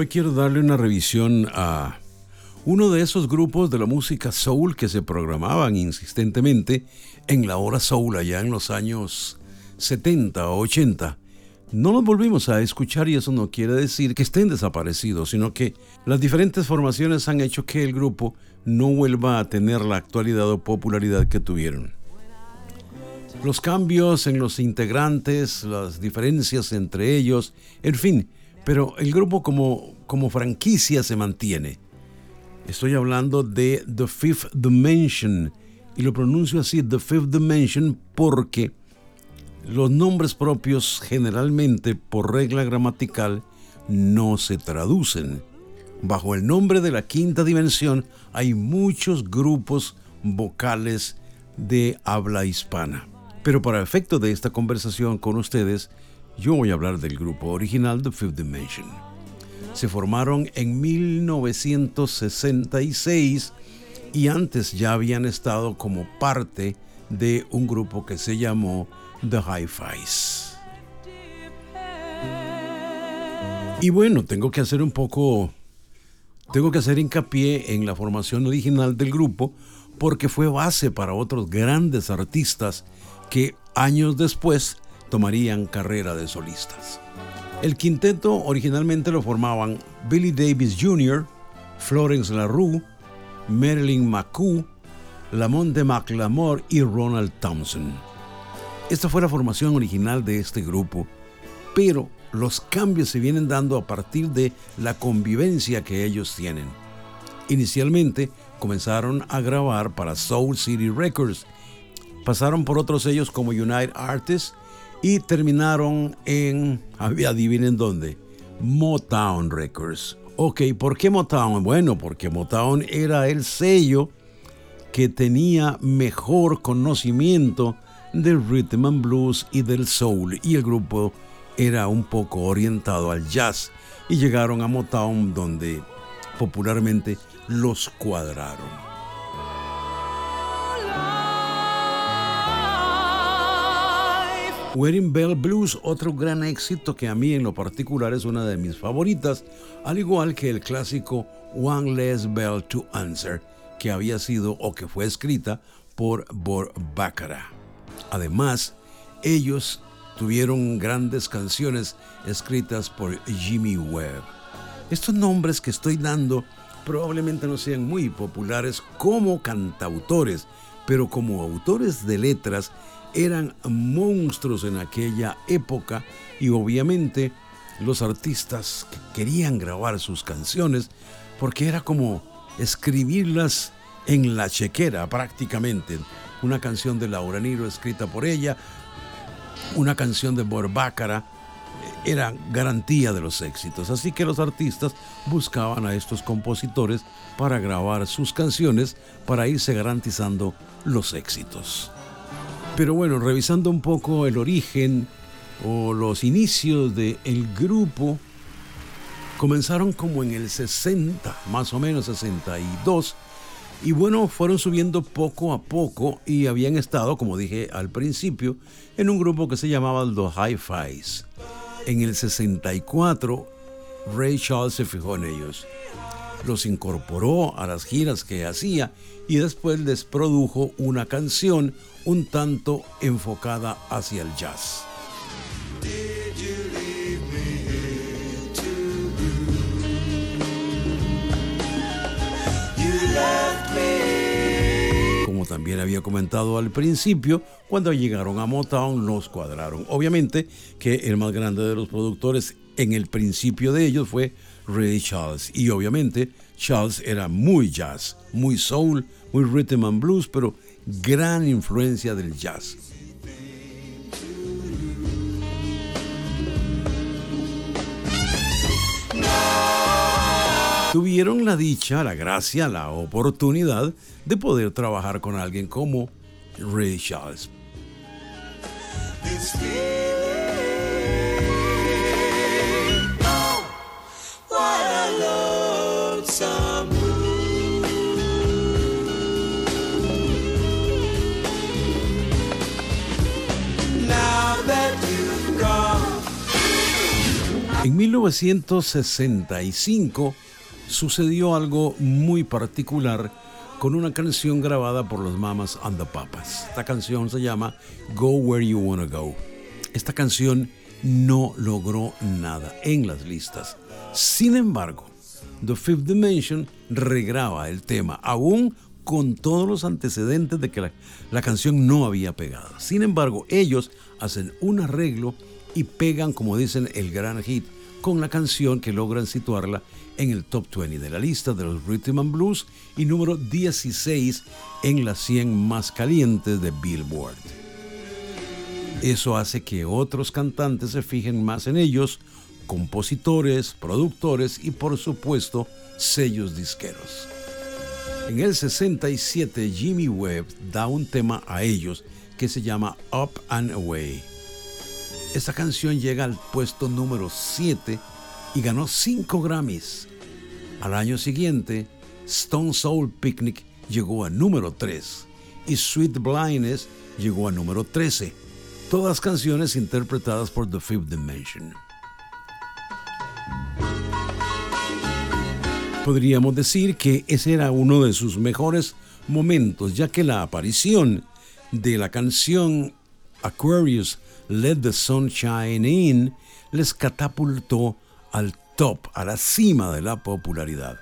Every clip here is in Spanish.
Hoy quiero darle una revisión a uno de esos grupos de la música soul que se programaban insistentemente en la hora soul allá en los años 70 o 80. No los volvimos a escuchar y eso no quiere decir que estén desaparecidos, sino que las diferentes formaciones han hecho que el grupo no vuelva a tener la actualidad o popularidad que tuvieron. Los cambios en los integrantes, las diferencias entre ellos, en fin, pero el grupo como, franquicia se mantiene. Estoy hablando de The Fifth Dimension y lo pronuncio así, The Fifth Dimension, porque los nombres propios generalmente por regla gramatical no se traducen. Bajo el nombre de la quinta dimensión hay muchos grupos vocales de habla hispana. Pero para efecto de esta conversación con ustedes, yo voy a hablar del grupo original The Fifth Dimension. Se formaron en 1966 y antes ya habían estado como parte de un grupo que se llamó The Hi-Fis. Y bueno, tengo que hacer un poco, tengo que hacer hincapié en la formación original del grupo porque fue base para otros grandes artistas que años después tomarían carrera de solistas. El quinteto originalmente lo formaban Billy Davis Jr., Florence LaRue, Marilyn McCoo, Lamonte McLamore y Ronald Thompson. Esta fue la formación original de este grupo, pero los cambios se vienen dando a partir de la convivencia que ellos tienen. Inicialmente comenzaron a grabar para Soul City Records, pasaron por otros sellos como United Artists y terminaron en, adivinen dónde, Motown Records. Ok, ¿por qué Motown? Bueno, porque Motown era el sello que tenía mejor conocimiento del rhythm and blues y del soul y el grupo era un poco orientado al jazz y llegaron a Motown donde popularmente los cuadraron. Wedding Bell Blues, otro gran éxito que a mí en lo particular es una de mis favoritas, al igual que el clásico One Less Bell to Answer, que había sido o que fue escrita por Bor Baccarat. Además, ellos tuvieron grandes canciones escritas por Jimmy Webb. Estos nombres que estoy dando probablemente no sean muy populares como cantautores, pero como autores de letras eran monstruos en aquella época y obviamente los artistas querían grabar sus canciones porque era como escribirlas en la chequera prácticamente. Una canción de Laura Niro escrita por ella, una canción de Borbácara, eh, era garantía de los éxitos. Así que los artistas buscaban a estos compositores para grabar sus canciones para irse garantizando los éxitos. Pero bueno, revisando un poco el origen o los inicios del el grupo, comenzaron como en el 60, más o menos 62, y bueno, fueron subiendo poco a poco y habían estado, como dije al principio, en un grupo que se llamaba los Hi-Fis. En el 64, Ray Charles se fijó en ellos los incorporó a las giras que hacía y después les produjo una canción un tanto enfocada hacia el jazz. Como también había comentado al principio, cuando llegaron a Motown los cuadraron. Obviamente que el más grande de los productores en el principio de ellos fue Ray Charles. Y obviamente Charles era muy jazz, muy soul, muy rhythm and blues, pero gran influencia del jazz. Tuvieron la dicha, la gracia, la oportunidad de poder trabajar con alguien como Ray Charles. En 1965 sucedió algo muy particular con una canción grabada por los Mamas and the Papas. Esta canción se llama Go Where You Wanna Go. Esta canción no logró nada en las listas. Sin embargo, The Fifth Dimension regraba el tema, aún con todos los antecedentes de que la, la, canción no había pegado. Sin embargo, ellos hacen un arreglo y pegan, como dicen, el gran hit con la canción que logran situarla en el top 20 de la lista de los Rhythm and Blues y número 16 en las 100 más calientes de Billboard. Eso hace que otros cantantes se fijen más en ellos, compositores, productores y por supuesto sellos disqueros. En el 67 Jimmy Webb da un tema a ellos que se llama Up and Away. Esta canción llega al puesto número 7 y ganó 5 Grammys. Al año siguiente, Stone Soul Picnic llegó a número 3 y Sweet Blindness llegó a número 13. Todas canciones interpretadas por The Fifth Dimension. Podríamos decir que ese era uno de sus mejores momentos, ya que la aparición de la canción Aquarius Let the Sunshine In les catapultó al top, a la cima de la popularidad.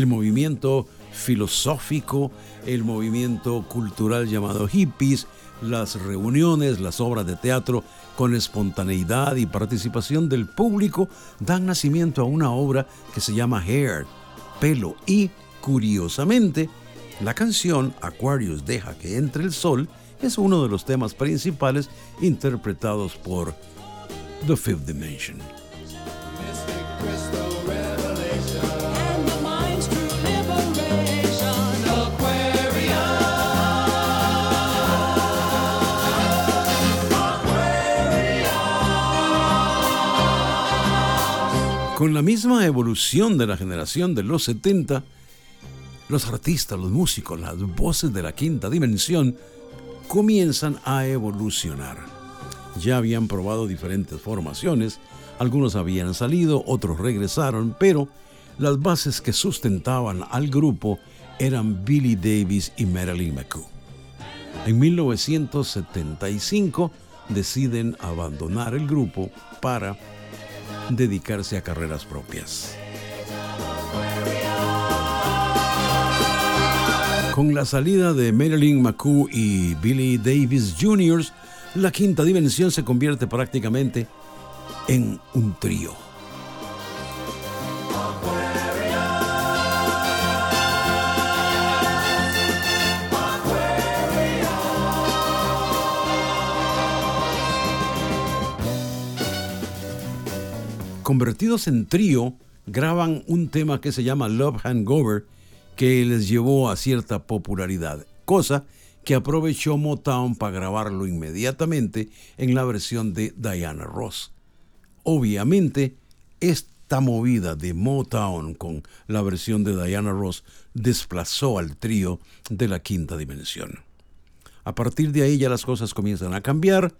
El movimiento filosófico, el movimiento cultural llamado hippies, las reuniones, las obras de teatro con espontaneidad y participación del público dan nacimiento a una obra que se llama Hair, pelo y, curiosamente, la canción Aquarius deja que entre el sol es uno de los temas principales interpretados por The Fifth Dimension. Con la misma evolución de la generación de los 70, los artistas, los músicos, las voces de la quinta dimensión comienzan a evolucionar. Ya habían probado diferentes formaciones, algunos habían salido, otros regresaron, pero las bases que sustentaban al grupo eran Billy Davis y Marilyn McCoo. En 1975 deciden abandonar el grupo para dedicarse a carreras propias. Con la salida de Marilyn McCoo y Billy Davis Jr., la quinta dimensión se convierte prácticamente en un trío. Convertidos en trío, graban un tema que se llama Love Hangover, que les llevó a cierta popularidad, cosa que aprovechó Motown para grabarlo inmediatamente en la versión de Diana Ross. Obviamente, esta movida de Motown con la versión de Diana Ross desplazó al trío de la quinta dimensión. A partir de ahí ya las cosas comienzan a cambiar,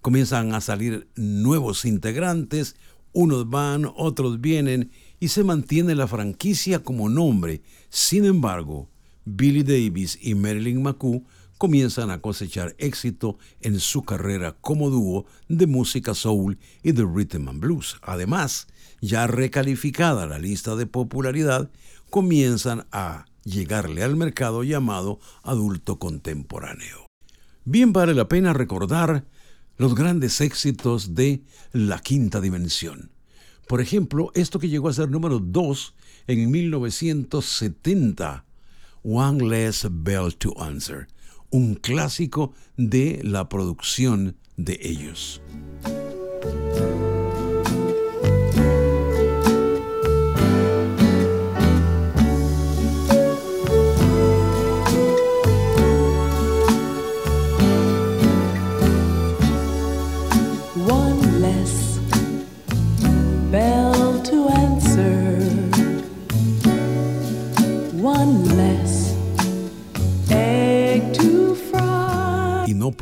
comienzan a salir nuevos integrantes, unos van, otros vienen y se mantiene la franquicia como nombre. Sin embargo, Billy Davis y Marilyn McCoo comienzan a cosechar éxito en su carrera como dúo de música soul y de rhythm and blues. Además, ya recalificada la lista de popularidad, comienzan a llegarle al mercado llamado adulto contemporáneo. Bien vale la pena recordar los grandes éxitos de La Quinta Dimensión. Por ejemplo, esto que llegó a ser número 2 en 1970, One Less Bell to Answer, un clásico de la producción de ellos.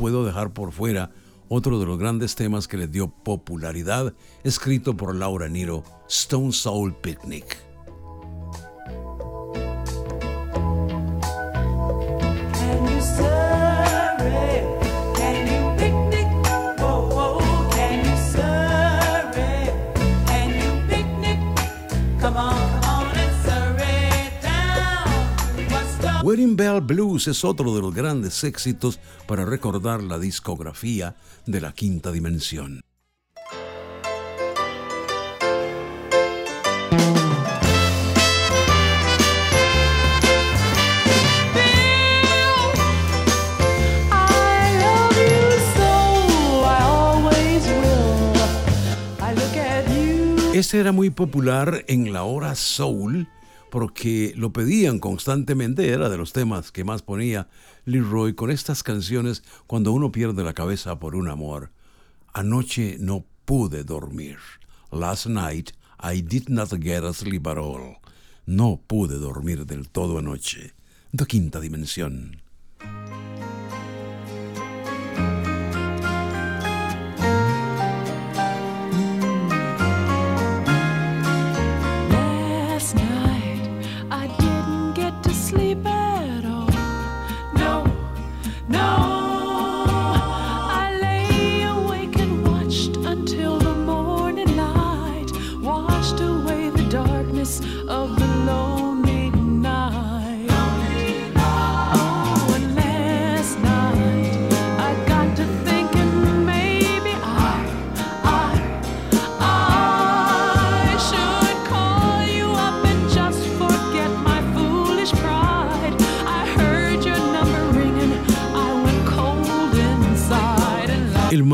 puedo dejar por fuera otro de los grandes temas que le dio popularidad, escrito por Laura Niro, Stone Soul Picnic. Wedding Bell Blues es otro de los grandes éxitos para recordar la discografía de la quinta dimensión. Este era muy popular en la hora soul porque lo pedían constantemente, era de los temas que más ponía Leroy con estas canciones cuando uno pierde la cabeza por un amor. Anoche no pude dormir. Last night I did not get asleep at all. No pude dormir del todo anoche. De quinta dimensión.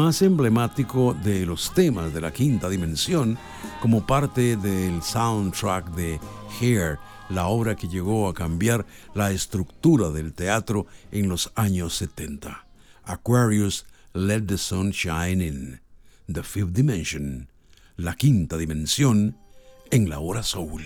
Más emblemático de los temas de la quinta dimensión como parte del soundtrack de Hair, la obra que llegó a cambiar la estructura del teatro en los años 70. Aquarius Let the Sun Shine In, The Fifth Dimension, la quinta dimensión en la hora soul.